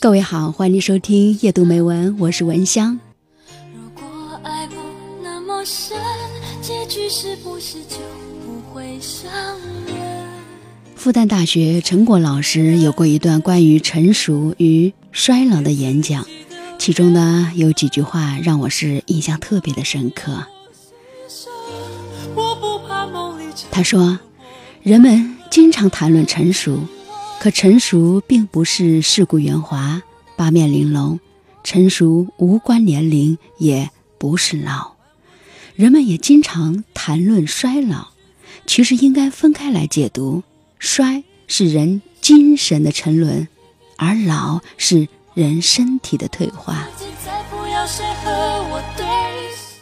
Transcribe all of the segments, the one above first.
各位好，欢迎收听夜读美文，我是文香。复旦大学陈果老师有过一段关于成熟与衰老的演讲，其中呢有几句话让我是印象特别的深刻。他说：“人们经常谈论成熟，可成熟并不是世故圆滑、八面玲珑，成熟无关年龄，也不是老。人们也经常谈论衰老，其实应该分开来解读。衰是人精神的沉沦，而老是人身体的退化。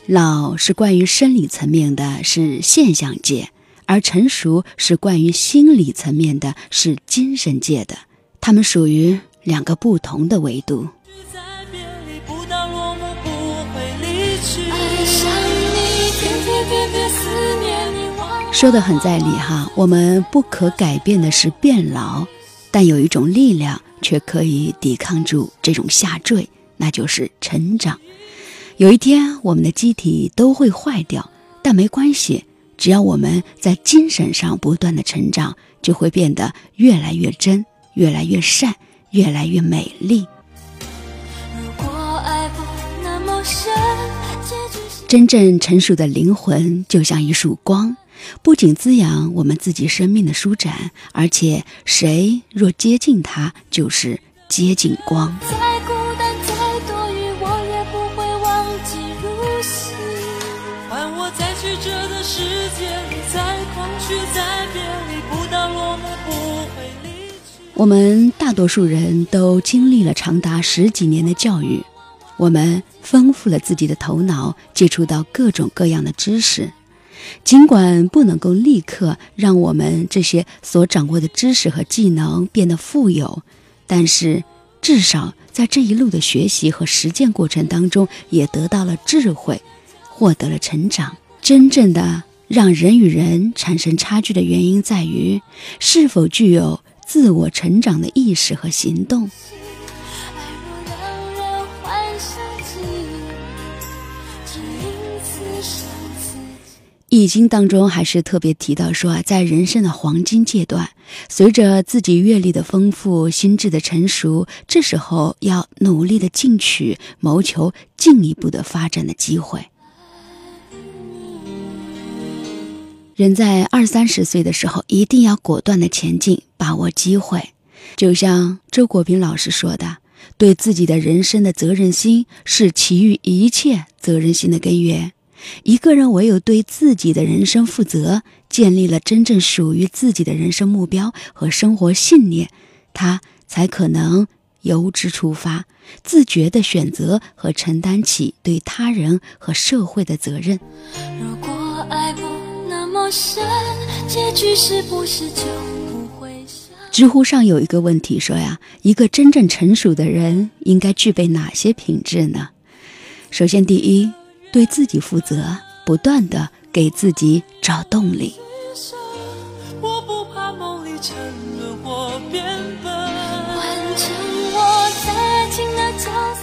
老是关于生理层面的，是现象界。”而成熟是关于心理层面的，是精神界的，它们属于两个不同的维度。说的很在理哈，我们不可改变的是变老，但有一种力量却可以抵抗住这种下坠，那就是成长。有一天，我们的机体都会坏掉，但没关系。只要我们在精神上不断的成长，就会变得越来越真，越来越善，越来越美丽。真正成熟的灵魂就像一束光，不仅滋养我们自己生命的舒展，而且谁若接近它，就是接近光。我们大多数人都经历了长达十几年的教育，我们丰富了自己的头脑，接触到各种各样的知识。尽管不能够立刻让我们这些所掌握的知识和技能变得富有，但是至少在这一路的学习和实践过程当中，也得到了智慧，获得了成长。真正的让人与人产生差距的原因在于是否具有。自我成长的意识和行动，《易经》当中还是特别提到说啊，在人生的黄金阶段，随着自己阅历的丰富、心智的成熟，这时候要努力的进取，谋求进一步的发展的机会。人在二三十岁的时候，一定要果断的前进，把握机会。就像周国平老师说的：“对自己的人生的责任心，是其余一切责任心的根源。一个人唯有对自己的人生负责，建立了真正属于自己的人生目标和生活信念，他才可能由之出发，自觉的选择和承担起对他人和社会的责任。”如果爱不知乎上有一个问题说呀，一个真正成熟的人应该具备哪些品质呢？首先，第一，对自己负责，不断的给自己找动力。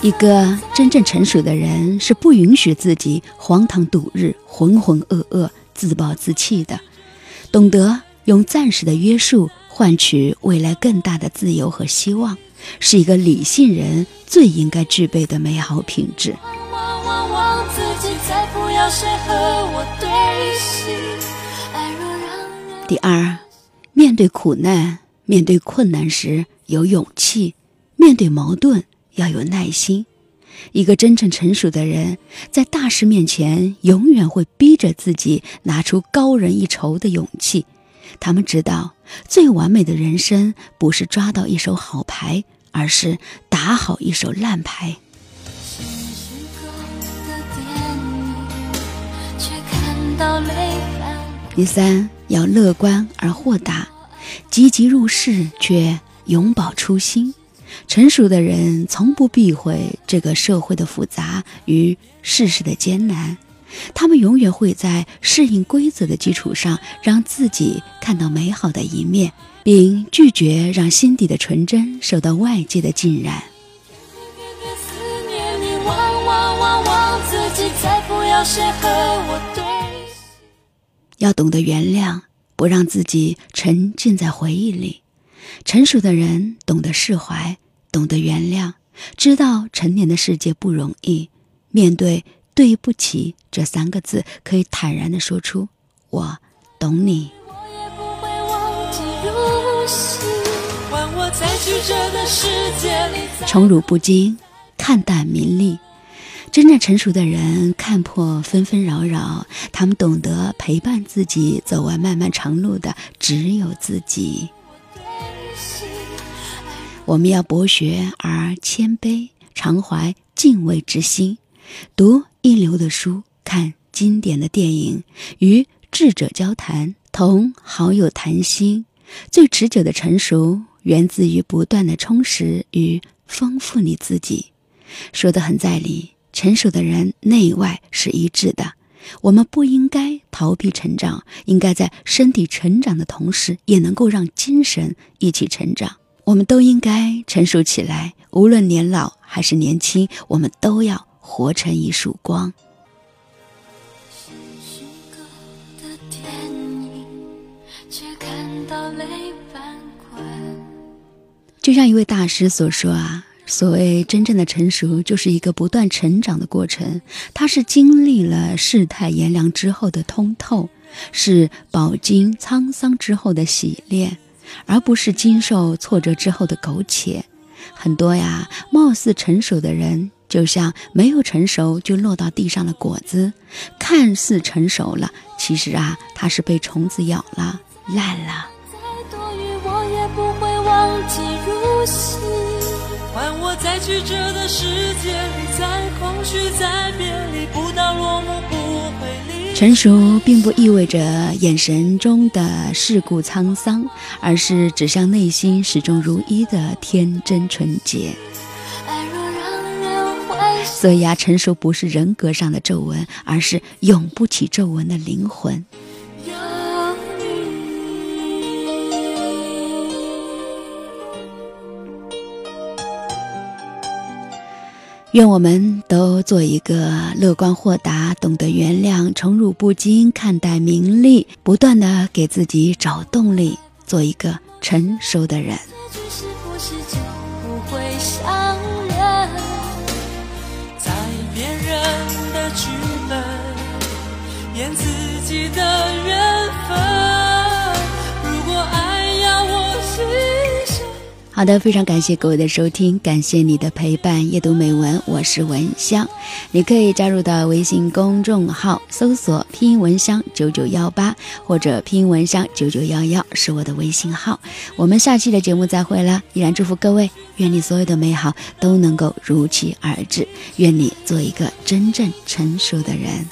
一个真正成熟的人是不允许自己荒唐度日、浑浑噩噩。自暴自弃的，懂得用暂时的约束换取未来更大的自由和希望，是一个理性人最应该具备的美好品质。第二，面对苦难、面对困难时有勇气，面对矛盾要有耐心。一个真正成熟的人，在大事面前，永远会逼着自己拿出高人一筹的勇气。他们知道，最完美的人生不是抓到一手好牌，而是打好一手烂牌。第三，要乐观而豁达，积极入世，却永葆初心。成熟的人从不避讳这个社会的复杂与世事的艰难，他们永远会在适应规则的基础上，让自己看到美好的一面，并拒绝让心底的纯真受到外界的浸染。要懂得原谅，不让自己沉浸在回忆里。成熟的人懂得释怀，懂得原谅，知道成年的世界不容易。面对“对不起”这三个字，可以坦然的说出：“我懂你。”宠辱不惊，看淡名利。真正成熟的人看破纷纷扰扰，他们懂得陪伴自己走完漫漫长路的只有自己。我们要博学而谦卑，常怀敬畏之心，读一流的书，看经典的电影，与智者交谈，同好友谈心。最持久的成熟，源自于不断的充实与丰富你自己。说的很在理。成熟的人内外是一致的，我们不应该逃避成长，应该在身体成长的同时，也能够让精神一起成长。我们都应该成熟起来，无论年老还是年轻，我们都要活成一束光。就像一位大师所说啊。所谓真正的成熟，就是一个不断成长的过程。它是经历了世态炎凉之后的通透，是饱经沧桑之后的洗炼，而不是经受挫折之后的苟且。很多呀，貌似成熟的人，就像没有成熟就落到地上的果子，看似成熟了，其实啊，它是被虫子咬了，烂了。再多雨我也不会忘记如昔。换我在曲折的世界里，在空虚，在别离，不到落幕不会离。成熟并不意味着眼神中的世故沧桑，而是指向内心始终如一的天真纯洁。所以啊，成熟不是人格上的皱纹，而是永不起皱纹的灵魂。有愿我们都做一个乐观豁达、懂得原谅、宠辱不惊、看待名利，不断的给自己找动力，做一个成熟的人。在别人的剧本演自己的人好的，非常感谢各位的收听，感谢你的陪伴。夜读美文，我是文香，你可以加入到微信公众号，搜索拼音文香九九幺八或者拼音文香九九幺幺是我的微信号。我们下期的节目再会了，依然祝福各位，愿你所有的美好都能够如期而至，愿你做一个真正成熟的人。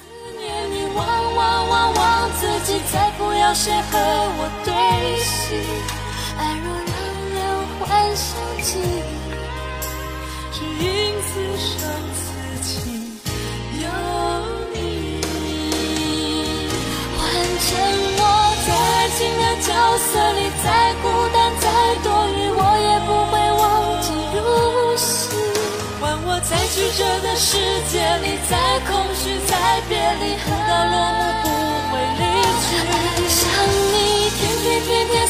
换上记只因此生此情有你。换成我在爱情的角色里，再孤单再多余，我也不会忘记如昔。换我在曲折的世界里，再空虚再别离，不到落幕不会离去。爱上你，天天天天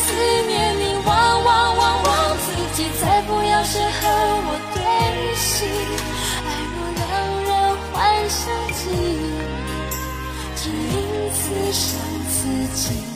see.